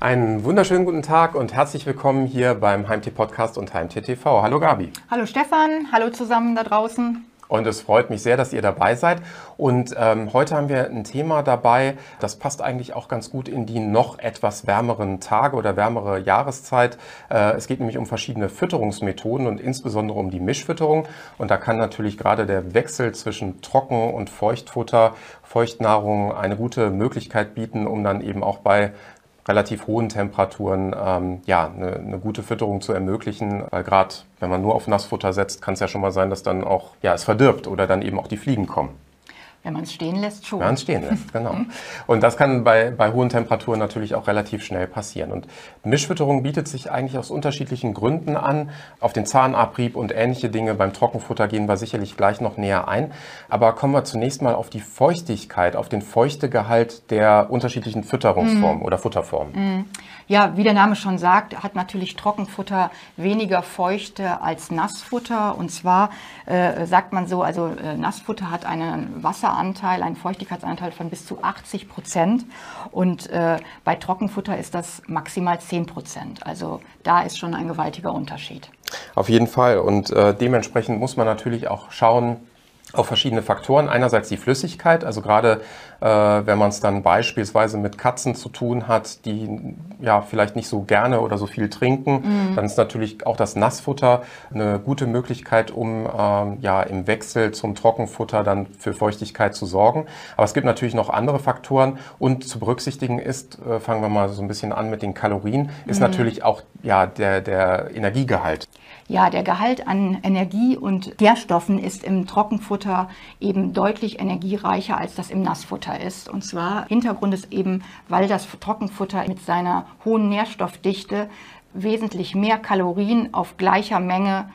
Einen wunderschönen guten Tag und herzlich willkommen hier beim Heimtee Podcast und Heimtee TV. Hallo Gabi. Hallo Stefan, hallo zusammen da draußen. Und es freut mich sehr, dass ihr dabei seid. Und ähm, heute haben wir ein Thema dabei, das passt eigentlich auch ganz gut in die noch etwas wärmeren Tage oder wärmere Jahreszeit. Äh, es geht nämlich um verschiedene Fütterungsmethoden und insbesondere um die Mischfütterung. Und da kann natürlich gerade der Wechsel zwischen Trocken- und Feuchtfutter, Feuchtnahrung eine gute Möglichkeit bieten, um dann eben auch bei relativ hohen Temperaturen ähm, ja, eine, eine gute Fütterung zu ermöglichen. Weil gerade wenn man nur auf Nassfutter setzt, kann es ja schon mal sein, dass dann auch ja, es verdirbt oder dann eben auch die Fliegen kommen. Wenn man es stehen lässt, schon. Wenn man es stehen lässt, genau. Und das kann bei, bei hohen Temperaturen natürlich auch relativ schnell passieren. Und Mischfütterung bietet sich eigentlich aus unterschiedlichen Gründen an. Auf den Zahnabrieb und ähnliche Dinge beim Trockenfutter gehen wir sicherlich gleich noch näher ein. Aber kommen wir zunächst mal auf die Feuchtigkeit, auf den Feuchtegehalt der unterschiedlichen Fütterungsformen mm. oder Futterformen. Mm. Ja, wie der Name schon sagt, hat natürlich Trockenfutter weniger Feuchte als Nassfutter. Und zwar äh, sagt man so, also äh, Nassfutter hat einen Wasseranteil, einen Feuchtigkeitsanteil von bis zu 80 Prozent. Und äh, bei Trockenfutter ist das maximal 10 Prozent. Also da ist schon ein gewaltiger Unterschied. Auf jeden Fall. Und äh, dementsprechend muss man natürlich auch schauen, auf verschiedene Faktoren. Einerseits die Flüssigkeit, also gerade äh, wenn man es dann beispielsweise mit Katzen zu tun hat, die ja vielleicht nicht so gerne oder so viel trinken, mhm. dann ist natürlich auch das Nassfutter eine gute Möglichkeit, um ähm, ja im Wechsel zum Trockenfutter dann für Feuchtigkeit zu sorgen. Aber es gibt natürlich noch andere Faktoren und zu berücksichtigen ist, äh, fangen wir mal so ein bisschen an mit den Kalorien, ist mhm. natürlich auch ja der, der Energiegehalt. Ja, der Gehalt an Energie und Nährstoffen ist im Trockenfutter eben deutlich energiereicher, als das im Nassfutter ist. Und zwar Hintergrund ist eben, weil das Trockenfutter mit seiner hohen Nährstoffdichte wesentlich mehr Kalorien auf gleicher Menge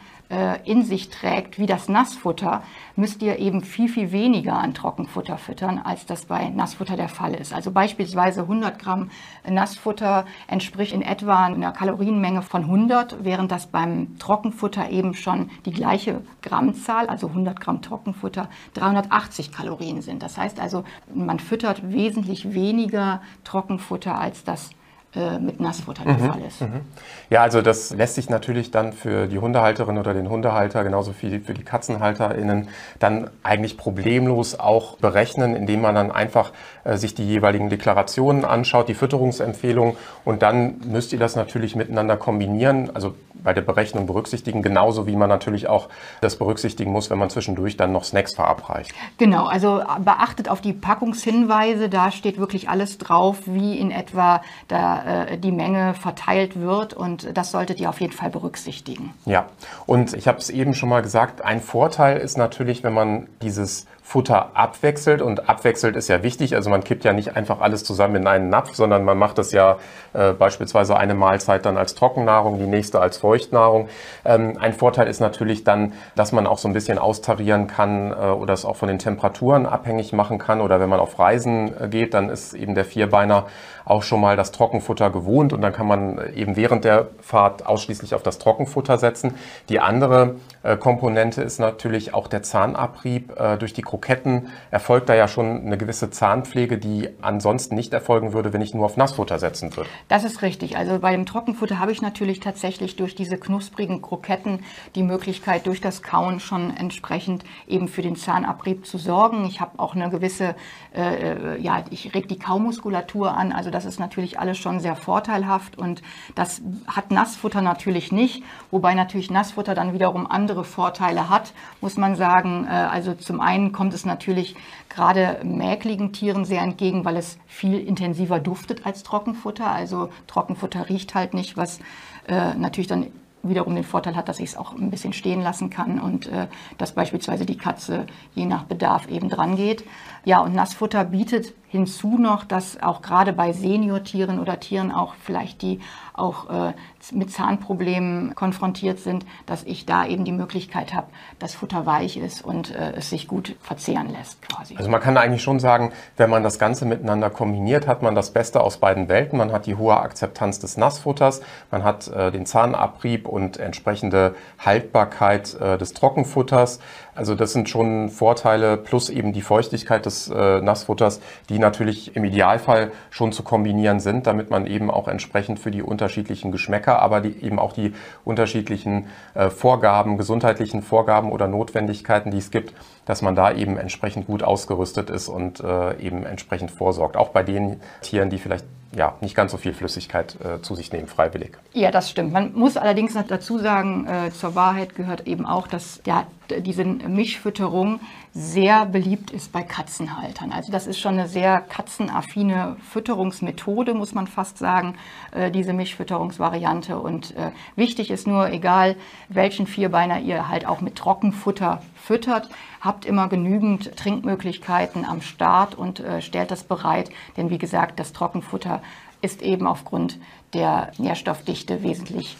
in sich trägt wie das Nassfutter, müsst ihr eben viel, viel weniger an Trockenfutter füttern, als das bei Nassfutter der Fall ist. Also beispielsweise 100 Gramm Nassfutter entspricht in etwa einer Kalorienmenge von 100, während das beim Trockenfutter eben schon die gleiche Grammzahl, also 100 Gramm Trockenfutter, 380 Kalorien sind. Das heißt also, man füttert wesentlich weniger Trockenfutter, als das äh, mit Nassfutter der mhm. Fall ist. Mhm. Ja, also das lässt sich natürlich dann für die Hundehalterin oder den Hundehalter, genauso wie für die KatzenhalterInnen, dann eigentlich problemlos auch berechnen, indem man dann einfach äh, sich die jeweiligen Deklarationen anschaut, die Fütterungsempfehlungen und dann müsst ihr das natürlich miteinander kombinieren, also bei der Berechnung berücksichtigen, genauso wie man natürlich auch das berücksichtigen muss, wenn man zwischendurch dann noch Snacks verabreicht. Genau, also beachtet auf die Packungshinweise, da steht wirklich alles drauf, wie in etwa da äh, die Menge verteilt wird und das solltet ihr auf jeden Fall berücksichtigen. Ja, und ich habe es eben schon mal gesagt, ein Vorteil ist natürlich, wenn man dieses Futter abwechselt und abwechselt ist ja wichtig. Also man kippt ja nicht einfach alles zusammen in einen Napf, sondern man macht das ja äh, beispielsweise eine Mahlzeit dann als Trockennahrung, die nächste als Feuchtnahrung. Ähm, ein Vorteil ist natürlich dann, dass man auch so ein bisschen austarieren kann äh, oder es auch von den Temperaturen abhängig machen kann. Oder wenn man auf Reisen äh, geht, dann ist eben der Vierbeiner auch schon mal das Trockenfutter gewohnt und dann kann man eben während der Fahrt ausschließlich auf das Trockenfutter setzen. Die andere äh, Komponente ist natürlich auch der Zahnabrieb äh, durch die Kroketten erfolgt da ja schon eine gewisse Zahnpflege, die ansonsten nicht erfolgen würde, wenn ich nur auf Nassfutter setzen würde. Das ist richtig. Also bei dem Trockenfutter habe ich natürlich tatsächlich durch diese knusprigen Kroketten die Möglichkeit, durch das Kauen schon entsprechend eben für den Zahnabrieb zu sorgen. Ich habe auch eine gewisse, äh, ja, ich reg die Kaumuskulatur an. Also das ist natürlich alles schon sehr vorteilhaft und das hat Nassfutter natürlich nicht, wobei natürlich Nassfutter dann wiederum andere Vorteile hat, muss man sagen. Äh, also zum einen kommt es natürlich gerade mäkligen Tieren sehr entgegen, weil es viel intensiver duftet als Trockenfutter. Also Trockenfutter riecht halt nicht, was äh, natürlich dann wiederum den Vorteil hat, dass ich es auch ein bisschen stehen lassen kann und äh, dass beispielsweise die Katze je nach Bedarf eben dran geht. Ja, und Nassfutter bietet hinzu noch, dass auch gerade bei Seniortieren oder Tieren auch vielleicht die auch äh, mit Zahnproblemen konfrontiert sind, dass ich da eben die Möglichkeit habe, dass Futter weich ist und äh, es sich gut verzehren lässt quasi. Also man kann eigentlich schon sagen, wenn man das Ganze miteinander kombiniert, hat man das Beste aus beiden Welten. Man hat die hohe Akzeptanz des Nassfutters, man hat äh, den Zahnabrieb und entsprechende Haltbarkeit äh, des Trockenfutters. Also das sind schon Vorteile plus eben die Feuchtigkeit des äh, Nassfutters, die natürlich im Idealfall schon zu kombinieren sind, damit man eben auch entsprechend für die unterschiedlichen Geschmäcker, aber die, eben auch die unterschiedlichen äh, Vorgaben, gesundheitlichen Vorgaben oder Notwendigkeiten, die es gibt, dass man da eben entsprechend gut ausgerüstet ist und äh, eben entsprechend vorsorgt. Auch bei den Tieren, die vielleicht ja, nicht ganz so viel Flüssigkeit äh, zu sich nehmen, freiwillig. Ja, das stimmt. Man muss allerdings dazu sagen, äh, zur Wahrheit gehört eben auch, dass ja, diese Mischfütterung sehr beliebt ist bei Katzenhaltern. Also das ist schon eine sehr katzenaffine Fütterungsmethode, muss man fast sagen, äh, diese Mischfütterungsvariante. Und äh, wichtig ist nur, egal welchen Vierbeiner ihr halt auch mit Trockenfutter füttert, habt immer genügend Trinkmöglichkeiten am Start und äh, stellt das bereit. Denn wie gesagt, das Trockenfutter ist eben aufgrund der Nährstoffdichte wesentlich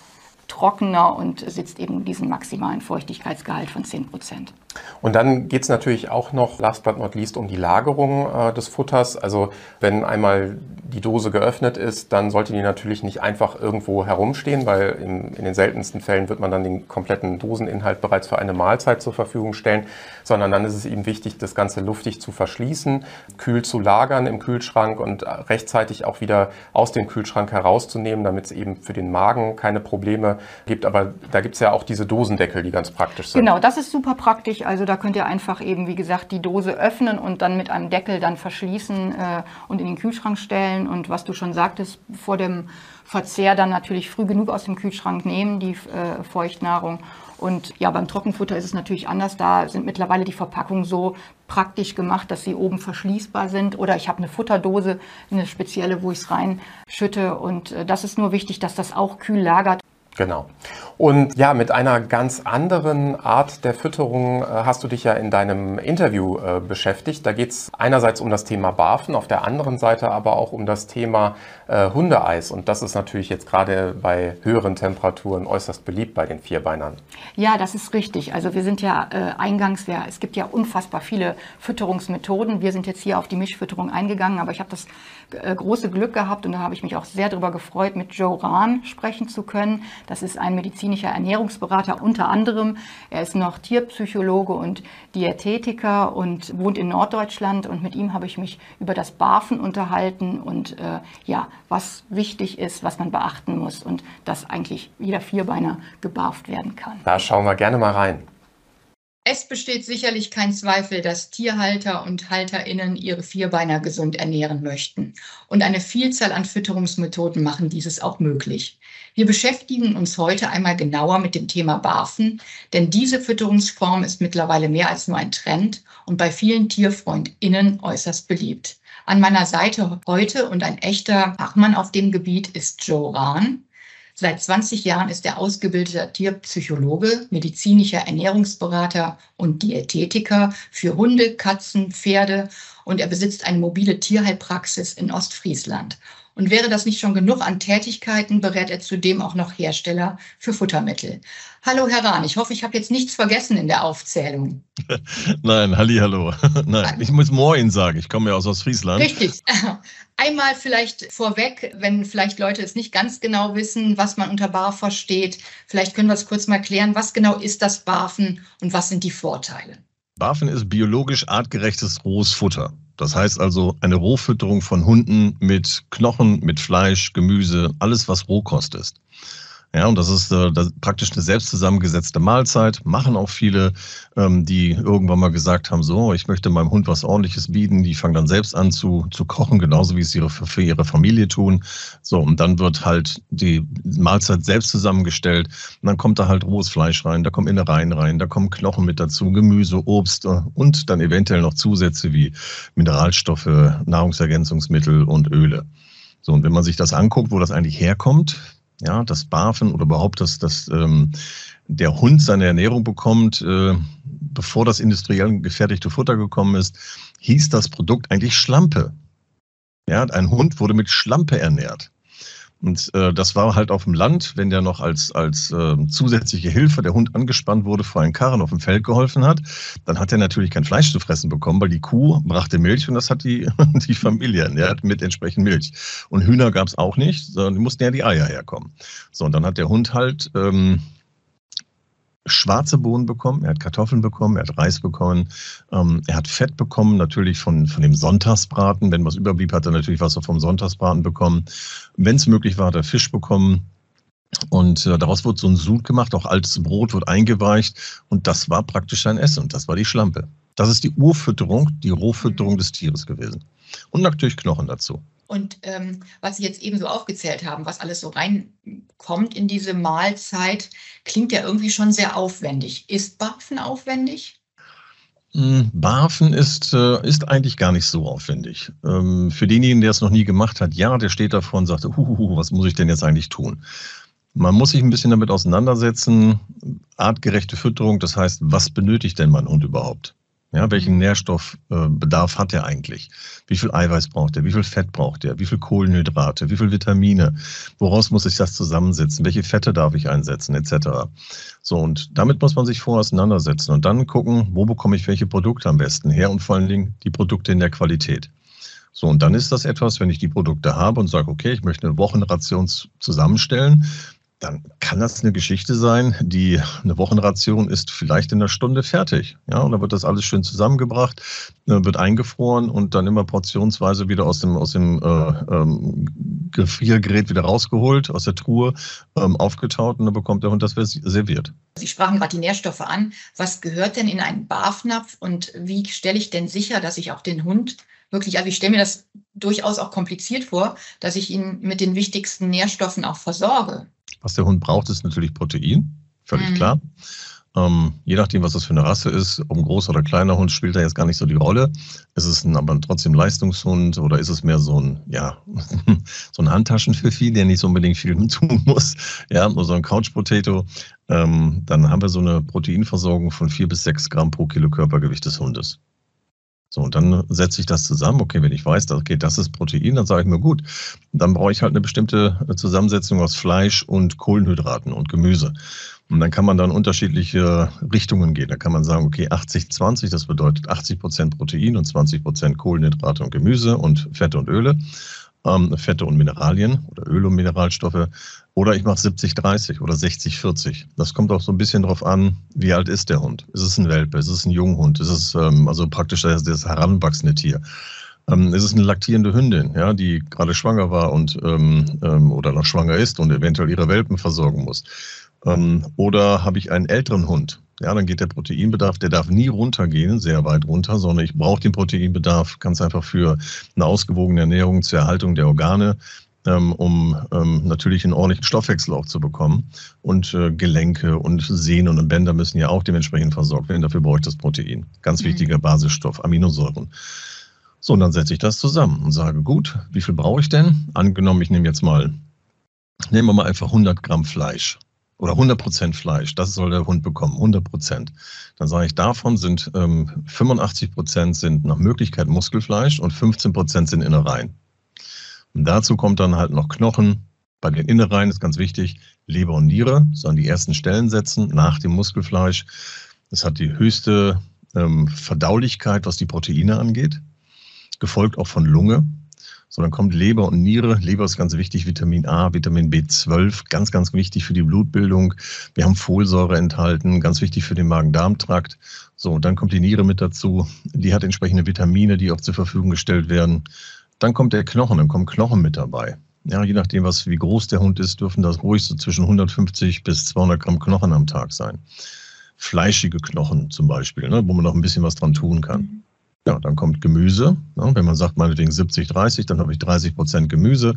trockener und sitzt eben diesen maximalen Feuchtigkeitsgehalt von 10 Prozent. Und dann geht es natürlich auch noch, last but not least, um die Lagerung äh, des Futters. Also wenn einmal die Dose geöffnet ist, dann sollte die natürlich nicht einfach irgendwo herumstehen, weil in, in den seltensten Fällen wird man dann den kompletten Doseninhalt bereits für eine Mahlzeit zur Verfügung stellen, sondern dann ist es eben wichtig, das Ganze luftig zu verschließen, kühl zu lagern im Kühlschrank und rechtzeitig auch wieder aus dem Kühlschrank herauszunehmen, damit es eben für den Magen keine Probleme gibt. Aber da gibt es ja auch diese Dosendeckel, die ganz praktisch sind. Genau, das ist super praktisch. Also da könnt ihr einfach eben, wie gesagt, die Dose öffnen und dann mit einem Deckel dann verschließen äh, und in den Kühlschrank stellen. Und was du schon sagtest, vor dem Verzehr dann natürlich früh genug aus dem Kühlschrank nehmen, die äh, Feuchtnahrung. Und ja, beim Trockenfutter ist es natürlich anders. Da sind mittlerweile die Verpackungen so praktisch gemacht, dass sie oben verschließbar sind. Oder ich habe eine Futterdose, eine spezielle, wo ich es reinschütte. Und äh, das ist nur wichtig, dass das auch kühl lagert. Genau. Und ja, mit einer ganz anderen Art der Fütterung äh, hast du dich ja in deinem Interview äh, beschäftigt. Da geht es einerseits um das Thema Barfen, auf der anderen Seite aber auch um das Thema äh, Hundeeis. Und das ist natürlich jetzt gerade bei höheren Temperaturen äußerst beliebt bei den Vierbeinern. Ja, das ist richtig. Also wir sind ja äh, eingangs, es gibt ja unfassbar viele Fütterungsmethoden. Wir sind jetzt hier auf die Mischfütterung eingegangen, aber ich habe das große Glück gehabt und da habe ich mich auch sehr darüber gefreut, mit Joe Rahn sprechen zu können. Das ist ein medizinischer Ernährungsberater unter anderem. Er ist noch Tierpsychologe und Diätetiker und wohnt in Norddeutschland. Und mit ihm habe ich mich über das Barfen unterhalten und äh, ja, was wichtig ist, was man beachten muss und dass eigentlich jeder Vierbeiner gebarft werden kann. Da schauen wir gerne mal rein. Es besteht sicherlich kein Zweifel, dass Tierhalter und Halterinnen ihre Vierbeiner gesund ernähren möchten. Und eine Vielzahl an Fütterungsmethoden machen dieses auch möglich. Wir beschäftigen uns heute einmal genauer mit dem Thema Barfen, denn diese Fütterungsform ist mittlerweile mehr als nur ein Trend und bei vielen TierfreundInnen äußerst beliebt. An meiner Seite heute und ein echter Fachmann auf dem Gebiet ist Joe Rahn. Seit 20 Jahren ist er ausgebildeter Tierpsychologe, medizinischer Ernährungsberater und Diätetiker für Hunde, Katzen, Pferde und er besitzt eine mobile Tierheilpraxis in Ostfriesland. Und wäre das nicht schon genug an Tätigkeiten, berät er zudem auch noch Hersteller für Futtermittel. Hallo Herr Rahn, ich hoffe, ich habe jetzt nichts vergessen in der Aufzählung. Nein, halli, hallo. Nein, ich muss Moin sagen, ich komme ja aus Ostfriesland. Richtig. Einmal vielleicht vorweg, wenn vielleicht Leute es nicht ganz genau wissen, was man unter Barf versteht. Vielleicht können wir es kurz mal klären. Was genau ist das Barfen und was sind die Vorteile? Barfen ist biologisch artgerechtes rohes Futter. Das heißt also eine Rohfütterung von Hunden mit Knochen, mit Fleisch, Gemüse, alles was Rohkost ist. Ja, und das ist, äh, das praktisch eine selbst zusammengesetzte Mahlzeit. Machen auch viele, ähm, die irgendwann mal gesagt haben, so, ich möchte meinem Hund was Ordentliches bieten. Die fangen dann selbst an zu, zu kochen, genauso wie es ihre, für ihre Familie tun. So, und dann wird halt die Mahlzeit selbst zusammengestellt. Und dann kommt da halt rohes Fleisch rein, da kommen Innereien rein, da kommen Knochen mit dazu, Gemüse, Obst äh, und dann eventuell noch Zusätze wie Mineralstoffe, Nahrungsergänzungsmittel und Öle. So, und wenn man sich das anguckt, wo das eigentlich herkommt, ja, das Barfen oder überhaupt, dass, dass ähm, der Hund seine Ernährung bekommt, äh, bevor das industriell gefertigte Futter gekommen ist, hieß das Produkt eigentlich Schlampe. Ja, ein Hund wurde mit Schlampe ernährt. Und äh, das war halt auf dem Land, wenn der noch als, als äh, zusätzliche Hilfe der Hund angespannt wurde, vor einen Karren auf dem Feld geholfen hat, dann hat er natürlich kein Fleisch zu fressen bekommen, weil die Kuh brachte Milch und das hat die, die Familie ja, mit entsprechend Milch. Und Hühner gab es auch nicht, sondern mussten ja die Eier herkommen. So, und dann hat der Hund halt ähm, schwarze Bohnen bekommen, er hat Kartoffeln bekommen, er hat Reis bekommen, ähm, er hat Fett bekommen, natürlich von, von dem Sonntagsbraten. Wenn was überblieb, hat er natürlich was vom Sonntagsbraten bekommen. Wenn es möglich war, hat er Fisch bekommen. Und äh, daraus wurde so ein Sud gemacht, auch altes Brot wird eingeweicht und das war praktisch sein Essen und das war die Schlampe. Das ist die Urfütterung, die Rohfütterung des Tieres gewesen. Und natürlich Knochen dazu. Und ähm, was Sie jetzt eben so aufgezählt haben, was alles so reinkommt in diese Mahlzeit, klingt ja irgendwie schon sehr aufwendig. Ist Barfen aufwendig? Hm, Barfen ist, äh, ist eigentlich gar nicht so aufwendig. Ähm, für denjenigen, der es noch nie gemacht hat, ja, der steht davor und sagt, Huhuhu, was muss ich denn jetzt eigentlich tun? Man muss sich ein bisschen damit auseinandersetzen. Artgerechte Fütterung, das heißt, was benötigt denn mein Hund überhaupt? Ja, welchen Nährstoffbedarf hat er eigentlich? Wie viel Eiweiß braucht er? Wie viel Fett braucht er? Wie viel Kohlenhydrate? Wie viel Vitamine? Woraus muss ich das zusammensetzen? Welche Fette darf ich einsetzen? Etc. So, und damit muss man sich vorher auseinandersetzen und dann gucken, wo bekomme ich welche Produkte am besten her und vor allen Dingen die Produkte in der Qualität. So, und dann ist das etwas, wenn ich die Produkte habe und sage, okay, ich möchte eine Wochenration zusammenstellen, dann kann das eine Geschichte sein, die eine Wochenration ist vielleicht in einer Stunde fertig. Ja, und dann wird das alles schön zusammengebracht, äh, wird eingefroren und dann immer portionsweise wieder aus dem, aus dem äh, ähm, Gefriergerät wieder rausgeholt, aus der Truhe ähm, aufgetaut und dann bekommt der Hund das serviert. Sie sprachen gerade die Nährstoffe an. Was gehört denn in einen Barfnapf und wie stelle ich denn sicher, dass ich auch den Hund wirklich, also ich stelle mir das durchaus auch kompliziert vor, dass ich ihn mit den wichtigsten Nährstoffen auch versorge. Was der Hund braucht, ist natürlich Protein, völlig mhm. klar. Ähm, je nachdem, was das für eine Rasse ist, ob ein großer oder kleiner Hund, spielt da jetzt gar nicht so die Rolle. Ist es ein, aber trotzdem Leistungshund oder ist es mehr so ein, ja, so ein Handtaschenpfiffi, der nicht so unbedingt viel tun muss, ja, nur so ein Couch Potato, ähm, dann haben wir so eine Proteinversorgung von vier bis sechs Gramm pro Kilo Körpergewicht des Hundes. So, und dann setze ich das zusammen. Okay, wenn ich weiß, okay, das ist Protein, dann sage ich mir gut, dann brauche ich halt eine bestimmte Zusammensetzung aus Fleisch und Kohlenhydraten und Gemüse. Und dann kann man dann unterschiedliche Richtungen gehen. Da kann man sagen, okay, 80-20, das bedeutet 80 Prozent Protein und 20 Prozent Kohlenhydrate und Gemüse und Fette und Öle ähm, Fette und Mineralien oder Öl und Mineralstoffe. Oder ich mache 70-30 oder 60-40. Das kommt auch so ein bisschen darauf an, wie alt ist der Hund. Ist es ein Welpe? Ist es ein Junghund? Ist es ähm, also praktisch das, das heranwachsende Tier? Ähm, ist es eine laktierende Hündin, ja, die gerade schwanger war und ähm, ähm, oder noch schwanger ist und eventuell ihre Welpen versorgen muss? Ähm, oder habe ich einen älteren Hund? Ja, dann geht der Proteinbedarf, der darf nie runtergehen, sehr weit runter, sondern ich brauche den Proteinbedarf ganz einfach für eine ausgewogene Ernährung zur Erhaltung der Organe, ähm, um ähm, natürlich einen ordentlichen Stoffwechsel auch zu bekommen. Und äh, Gelenke und Sehnen und Bänder müssen ja auch dementsprechend versorgt werden. Dafür brauche ich das Protein. Ganz mhm. wichtiger Basisstoff, Aminosäuren. So, und dann setze ich das zusammen und sage, gut, wie viel brauche ich denn? Angenommen, ich nehme jetzt mal, nehmen wir mal einfach 100 Gramm Fleisch oder 100% Fleisch, das soll der Hund bekommen, 100%. Dann sage ich, davon sind ähm, 85% sind nach Möglichkeit Muskelfleisch und 15% sind Innereien. Und dazu kommt dann halt noch Knochen. Bei den Innereien ist ganz wichtig, Leber und Niere sollen die ersten Stellen setzen nach dem Muskelfleisch. Es hat die höchste ähm, Verdaulichkeit, was die Proteine angeht, gefolgt auch von Lunge. So, dann kommt Leber und Niere. Leber ist ganz wichtig, Vitamin A, Vitamin B12, ganz, ganz wichtig für die Blutbildung. Wir haben Folsäure enthalten, ganz wichtig für den Magen-Darm-Trakt. So, und dann kommt die Niere mit dazu. Die hat entsprechende Vitamine, die auch zur Verfügung gestellt werden. Dann kommt der Knochen, dann kommen Knochen mit dabei. Ja, je nachdem, was, wie groß der Hund ist, dürfen das ruhig so zwischen 150 bis 200 Gramm Knochen am Tag sein. Fleischige Knochen zum Beispiel, ne, wo man noch ein bisschen was dran tun kann. Ja, dann kommt Gemüse. Ja, wenn man sagt, meinetwegen 70, 30, dann habe ich 30 Prozent Gemüse.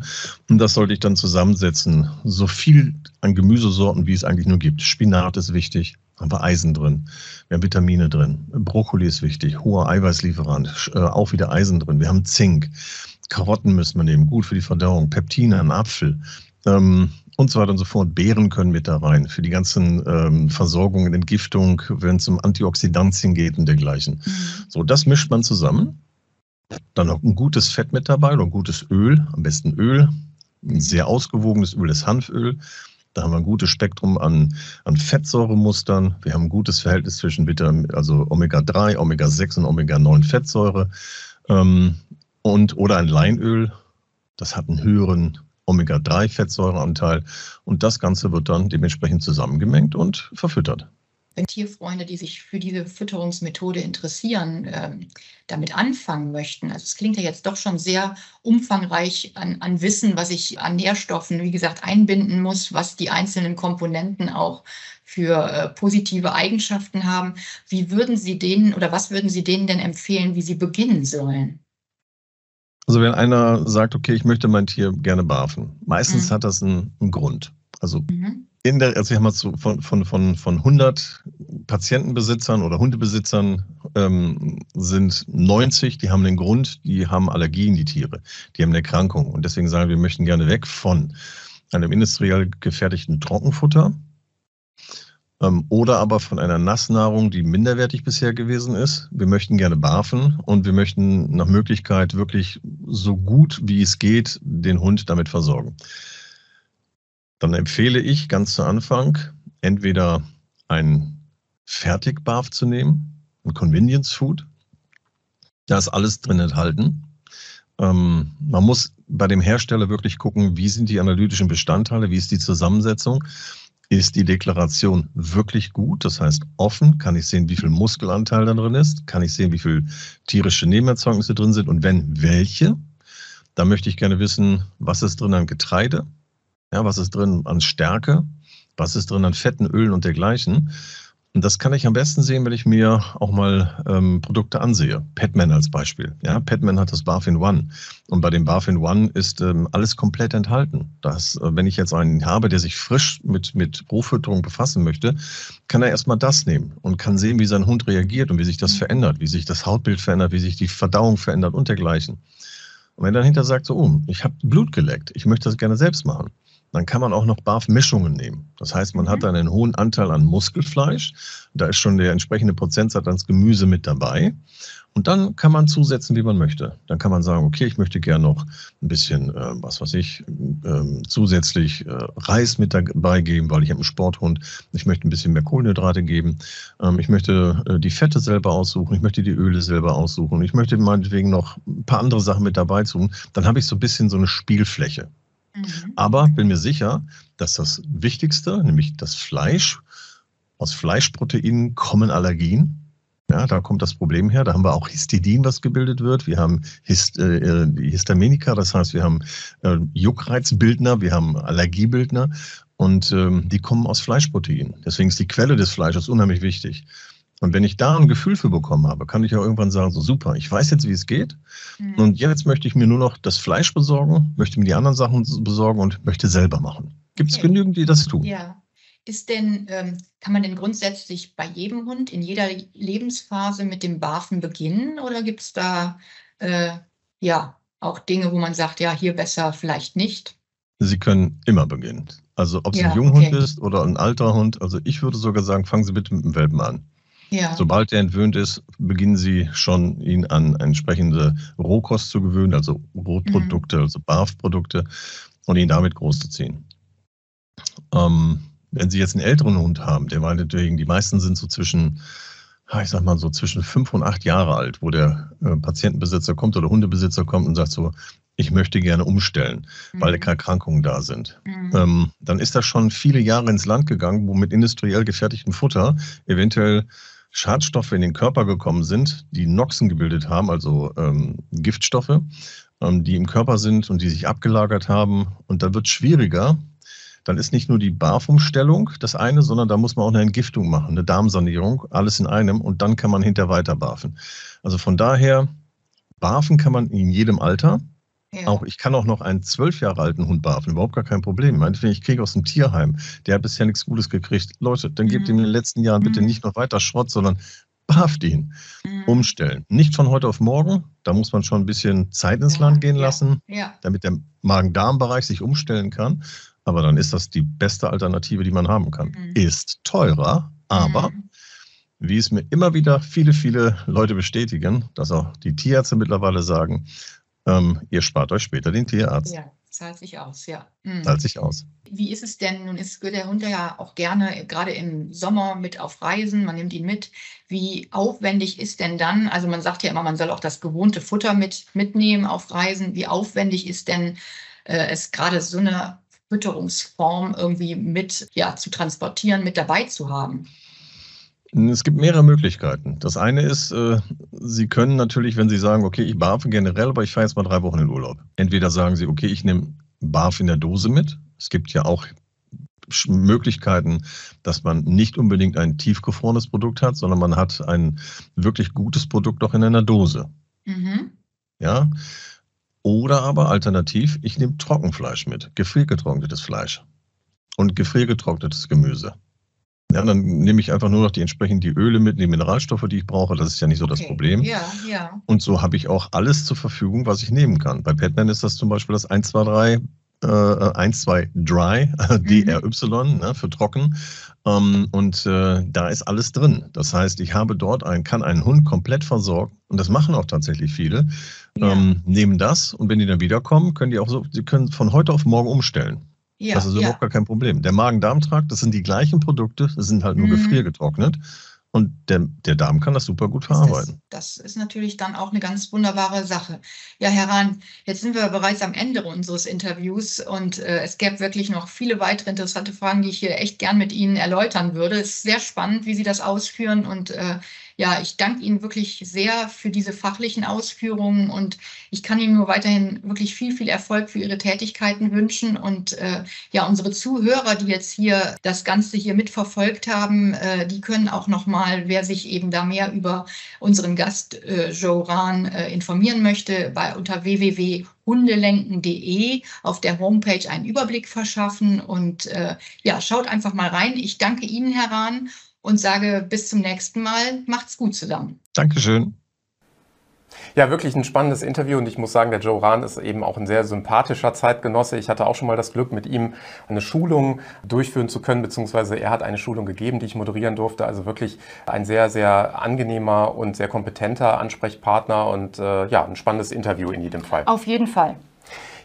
Und das sollte ich dann zusammensetzen. So viel an Gemüsesorten, wie es eigentlich nur gibt. Spinat ist wichtig, haben wir Eisen drin. Wir haben Vitamine drin. Brokkoli ist wichtig, hoher Eiweißlieferant, äh, auch wieder Eisen drin. Wir haben Zink. Karotten müssen wir nehmen, gut für die Verdauung. Peptine, ein Apfel. Ähm, und so weiter und so fort. Beeren können mit da rein für die ganzen ähm, Versorgungen, Entgiftung, wenn es um Antioxidantien geht und dergleichen. Mhm. So, das mischt man zusammen. Dann noch ein gutes Fett mit dabei oder ein gutes Öl, am besten Öl. Ein sehr ausgewogenes Öl ist Hanföl. Da haben wir ein gutes Spektrum an, an Fettsäuremustern. Wir haben ein gutes Verhältnis zwischen Vitamin, also Omega-3, Omega-6 und Omega-9 Fettsäure. Ähm, und, oder ein Leinöl, das hat einen höheren Omega-3-Fettsäureanteil. Und das Ganze wird dann dementsprechend zusammengemengt und verfüttert wenn Tierfreunde, die sich für diese Fütterungsmethode interessieren, äh, damit anfangen möchten. Also es klingt ja jetzt doch schon sehr umfangreich an, an, Wissen, was ich an Nährstoffen, wie gesagt, einbinden muss, was die einzelnen Komponenten auch für äh, positive Eigenschaften haben. Wie würden Sie denen oder was würden Sie denen denn empfehlen, wie sie beginnen sollen? Also wenn einer sagt, okay, ich möchte mein Tier gerne barfen, meistens mhm. hat das einen, einen Grund. Also mhm in der, also ich mal so von, von, von, von 100 Patientenbesitzern oder Hundebesitzern ähm, sind 90, die haben den Grund, die haben Allergien, die Tiere, die haben eine Erkrankung. Und deswegen sagen wir, wir möchten gerne weg von einem industriell gefertigten Trockenfutter oder aber von einer Nassnahrung, die minderwertig bisher gewesen ist. Wir möchten gerne barfen und wir möchten nach Möglichkeit wirklich so gut wie es geht den Hund damit versorgen dann empfehle ich ganz zu Anfang entweder ein Fertigbarf zu nehmen, ein Convenience Food. Da ist alles drin enthalten. Ähm, man muss bei dem Hersteller wirklich gucken, wie sind die analytischen Bestandteile, wie ist die Zusammensetzung. Ist die Deklaration wirklich gut? Das heißt, offen kann ich sehen, wie viel Muskelanteil da drin ist, kann ich sehen, wie viel tierische Nebenerzeugnisse drin sind und wenn welche. Da möchte ich gerne wissen, was ist drin an Getreide, ja, was ist drin an Stärke? Was ist drin an Fetten, Ölen und dergleichen? Und das kann ich am besten sehen, wenn ich mir auch mal ähm, Produkte ansehe. Petman als Beispiel. Ja, Petman hat das Barfin One. Und bei dem Barfin One ist ähm, alles komplett enthalten. Das, äh, wenn ich jetzt einen habe, der sich frisch mit, mit Rohfütterung befassen möchte, kann er erstmal das nehmen und kann sehen, wie sein Hund reagiert und wie sich das mhm. verändert, wie sich das Hautbild verändert, wie sich die Verdauung verändert und dergleichen. Und wenn er dahinter sagt, so, oh, ich habe Blut geleckt, ich möchte das gerne selbst machen, dann kann man auch noch BAF-Mischungen nehmen. Das heißt, man mhm. hat dann einen hohen Anteil an Muskelfleisch. Da ist schon der entsprechende Prozentsatz ans Gemüse mit dabei. Und dann kann man zusetzen, wie man möchte. Dann kann man sagen, okay, ich möchte gerne noch ein bisschen, äh, was weiß ich, äh, zusätzlich äh, Reis mit dabei geben, weil ich habe einen Sporthund. Ich möchte ein bisschen mehr Kohlenhydrate geben. Ähm, ich möchte äh, die Fette selber aussuchen. Ich möchte die Öle selber aussuchen. Ich möchte meinetwegen noch ein paar andere Sachen mit dabei tun. Dann habe ich so ein bisschen so eine Spielfläche. Mhm. Aber bin mir sicher, dass das Wichtigste, nämlich das Fleisch, aus Fleischproteinen kommen Allergien. Ja, da kommt das Problem her. Da haben wir auch Histidin, was gebildet wird. Wir haben Hist äh, Histaminika, das heißt, wir haben äh, Juckreizbildner, wir haben Allergiebildner und ähm, die kommen aus Fleischproteinen. Deswegen ist die Quelle des Fleisches unheimlich wichtig. Und wenn ich da ein Gefühl für bekommen habe, kann ich ja irgendwann sagen, so super, ich weiß jetzt, wie es geht. Mhm. Und jetzt möchte ich mir nur noch das Fleisch besorgen, möchte mir die anderen Sachen besorgen und möchte selber machen. Gibt es okay. genügend, die das tun? Ja. Ist denn, ähm, kann man denn grundsätzlich bei jedem Hund in jeder Lebensphase mit dem Barfen beginnen oder gibt es da äh, ja auch Dinge, wo man sagt, ja, hier besser, vielleicht nicht? Sie können immer beginnen. Also ob es ja, ein Junghund okay. ist oder ein alter Hund. Also ich würde sogar sagen, fangen Sie bitte mit dem Welpen an. Ja. Sobald er entwöhnt ist, beginnen Sie schon, ihn an entsprechende Rohkost zu gewöhnen, also Rohprodukte, mhm. also BAF-Produkte, und ihn damit großzuziehen. Ähm, wenn Sie jetzt einen älteren Hund haben, der meinetwegen, die meisten sind so zwischen, ich sag mal so zwischen fünf und acht Jahre alt, wo der äh, Patientenbesitzer kommt oder Hundebesitzer kommt und sagt so, ich möchte gerne umstellen, mhm. weil Erkrankungen da sind. Mhm. Ähm, dann ist das schon viele Jahre ins Land gegangen, wo mit industriell gefertigtem Futter eventuell Schadstoffe in den Körper gekommen sind, die Noxen gebildet haben, also ähm, Giftstoffe, ähm, die im Körper sind und die sich abgelagert haben. Und da wird es schwieriger. Dann ist nicht nur die Barfumstellung das eine, sondern da muss man auch eine Entgiftung machen, eine Darmsanierung, alles in einem und dann kann man hinter weiter barfen. Also von daher, barfen kann man in jedem Alter. Ja. Auch ich kann auch noch einen zwölf Jahre alten Hund barfen, überhaupt gar kein Problem. Meinetwegen, ich kriege aus dem Tierheim, der hat bisher nichts Gutes gekriegt. Leute, dann gebt mhm. ihm in den letzten Jahren bitte mhm. nicht noch weiter Schrott, sondern barft ihn. Mhm. Umstellen. Nicht von heute auf morgen. Da muss man schon ein bisschen Zeit ins ja. Land gehen lassen, ja. damit der Magen-Darm-Bereich sich umstellen kann. Aber dann ist das die beste Alternative, die man haben kann. Mhm. Ist teurer, aber mhm. wie es mir immer wieder viele, viele Leute bestätigen, dass auch die Tierärzte mittlerweile sagen, ähm, ihr spart euch später den Tierarzt. Ja, Zahlt sich aus, ja. Mhm. Zahlt sich aus. Wie ist es denn? Nun ist der Hund ja auch gerne, gerade im Sommer, mit auf Reisen. Man nimmt ihn mit. Wie aufwendig ist denn dann? Also man sagt ja immer, man soll auch das gewohnte Futter mit, mitnehmen auf Reisen. Wie aufwendig ist denn äh, es gerade so eine Fütterungsform irgendwie mit ja, zu transportieren, mit dabei zu haben? Es gibt mehrere Möglichkeiten. Das eine ist, äh, Sie können natürlich, wenn Sie sagen, okay, ich barfe generell, aber ich fahre jetzt mal drei Wochen in Urlaub. Entweder sagen Sie, okay, ich nehme Barf in der Dose mit. Es gibt ja auch Möglichkeiten, dass man nicht unbedingt ein tiefgefrorenes Produkt hat, sondern man hat ein wirklich gutes Produkt auch in einer Dose. Mhm. Ja. Oder aber alternativ, ich nehme Trockenfleisch mit, gefriergetrocknetes Fleisch und gefriergetrocknetes Gemüse. Ja, dann nehme ich einfach nur noch die entsprechend die Öle mit, die Mineralstoffe, die ich brauche. Das ist ja nicht so okay. das Problem. Ja, ja. Und so habe ich auch alles zur Verfügung, was ich nehmen kann. Bei Petman ist das zum Beispiel das 123 äh, 1, 2 Dry, DRY, mhm. ne, für trocken. Ähm, und äh, da ist alles drin. Das heißt, ich habe dort einen, kann einen Hund komplett versorgen und das machen auch tatsächlich viele. Ja. Ähm, nehmen das und wenn die dann wiederkommen, können die auch so, sie können von heute auf morgen umstellen. Ja, das ist ja. überhaupt gar kein Problem. Der Magen-Darm-Trakt, das sind die gleichen Produkte, das sind halt nur mhm. gefriergetrocknet. Und der, der Darm kann das super gut verarbeiten. Das, das, ist natürlich dann auch eine ganz wunderbare Sache. Ja, Herr Rahn, jetzt sind wir bereits am Ende unseres Interviews und äh, es gäbe wirklich noch viele weitere interessante Fragen, die ich hier echt gern mit Ihnen erläutern würde. Es ist sehr spannend, wie Sie das ausführen und äh, ja, ich danke Ihnen wirklich sehr für diese fachlichen Ausführungen und ich kann Ihnen nur weiterhin wirklich viel, viel Erfolg für Ihre Tätigkeiten wünschen. Und äh, ja, unsere Zuhörer, die jetzt hier das Ganze hier mitverfolgt haben, äh, die können auch nochmal, wer sich eben da mehr über unseren Gast äh, Joe Rahn äh, informieren möchte, bei unter www.hundelenken.de auf der Homepage einen Überblick verschaffen und äh, ja, schaut einfach mal rein. Ich danke Ihnen, Herr Rahn, und sage bis zum nächsten Mal. Macht's gut zusammen. Dankeschön. Ja, wirklich ein spannendes Interview und ich muss sagen, der Joe Rahn ist eben auch ein sehr sympathischer Zeitgenosse. Ich hatte auch schon mal das Glück, mit ihm eine Schulung durchführen zu können, beziehungsweise er hat eine Schulung gegeben, die ich moderieren durfte. Also wirklich ein sehr, sehr angenehmer und sehr kompetenter Ansprechpartner und äh, ja, ein spannendes Interview in jedem Fall. Auf jeden Fall.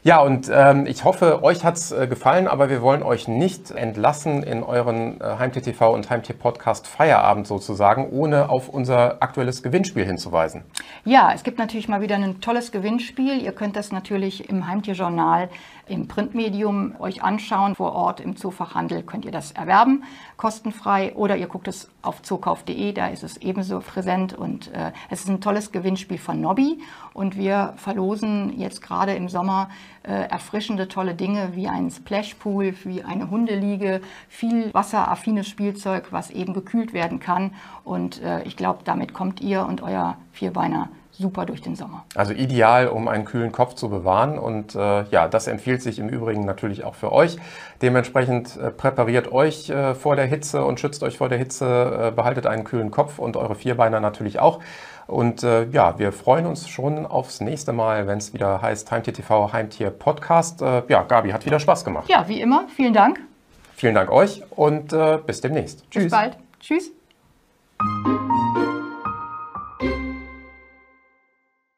Ja, und ähm, ich hoffe, euch hat's äh, gefallen, aber wir wollen euch nicht entlassen in euren äh, Heimtier-TV und Heimtier-Podcast Feierabend sozusagen, ohne auf unser aktuelles Gewinnspiel hinzuweisen. Ja, es gibt natürlich mal wieder ein tolles Gewinnspiel. Ihr könnt das natürlich im Heimtierjournal im Printmedium euch anschauen. Vor Ort im Zoofachhandel könnt ihr das erwerben, kostenfrei. Oder ihr guckt es auf zookauf.de, da ist es ebenso präsent. Und äh, es ist ein tolles Gewinnspiel von Nobby. Und wir verlosen jetzt gerade im Sommer äh, erfrischende, tolle Dinge wie ein Splashpool, wie eine Hundeliege, viel wasseraffines Spielzeug, was eben gekühlt werden kann. Und äh, ich glaube, damit kommt ihr und euer Vierbeiner super durch den Sommer. Also ideal, um einen kühlen Kopf zu bewahren. Und äh, ja, das empfiehlt sich im Übrigen natürlich auch für euch. Dementsprechend äh, präpariert euch äh, vor der Hitze und schützt euch vor der Hitze, äh, behaltet einen kühlen Kopf und eure Vierbeiner natürlich auch. Und äh, ja, wir freuen uns schon aufs nächste Mal, wenn es wieder heißt Heimtier TV, Heimtier Podcast. Äh, ja, Gabi hat wieder Spaß gemacht. Ja, wie immer. Vielen Dank. Vielen Dank euch und bis demnächst. Tschüss. Bis bald. Tschüss.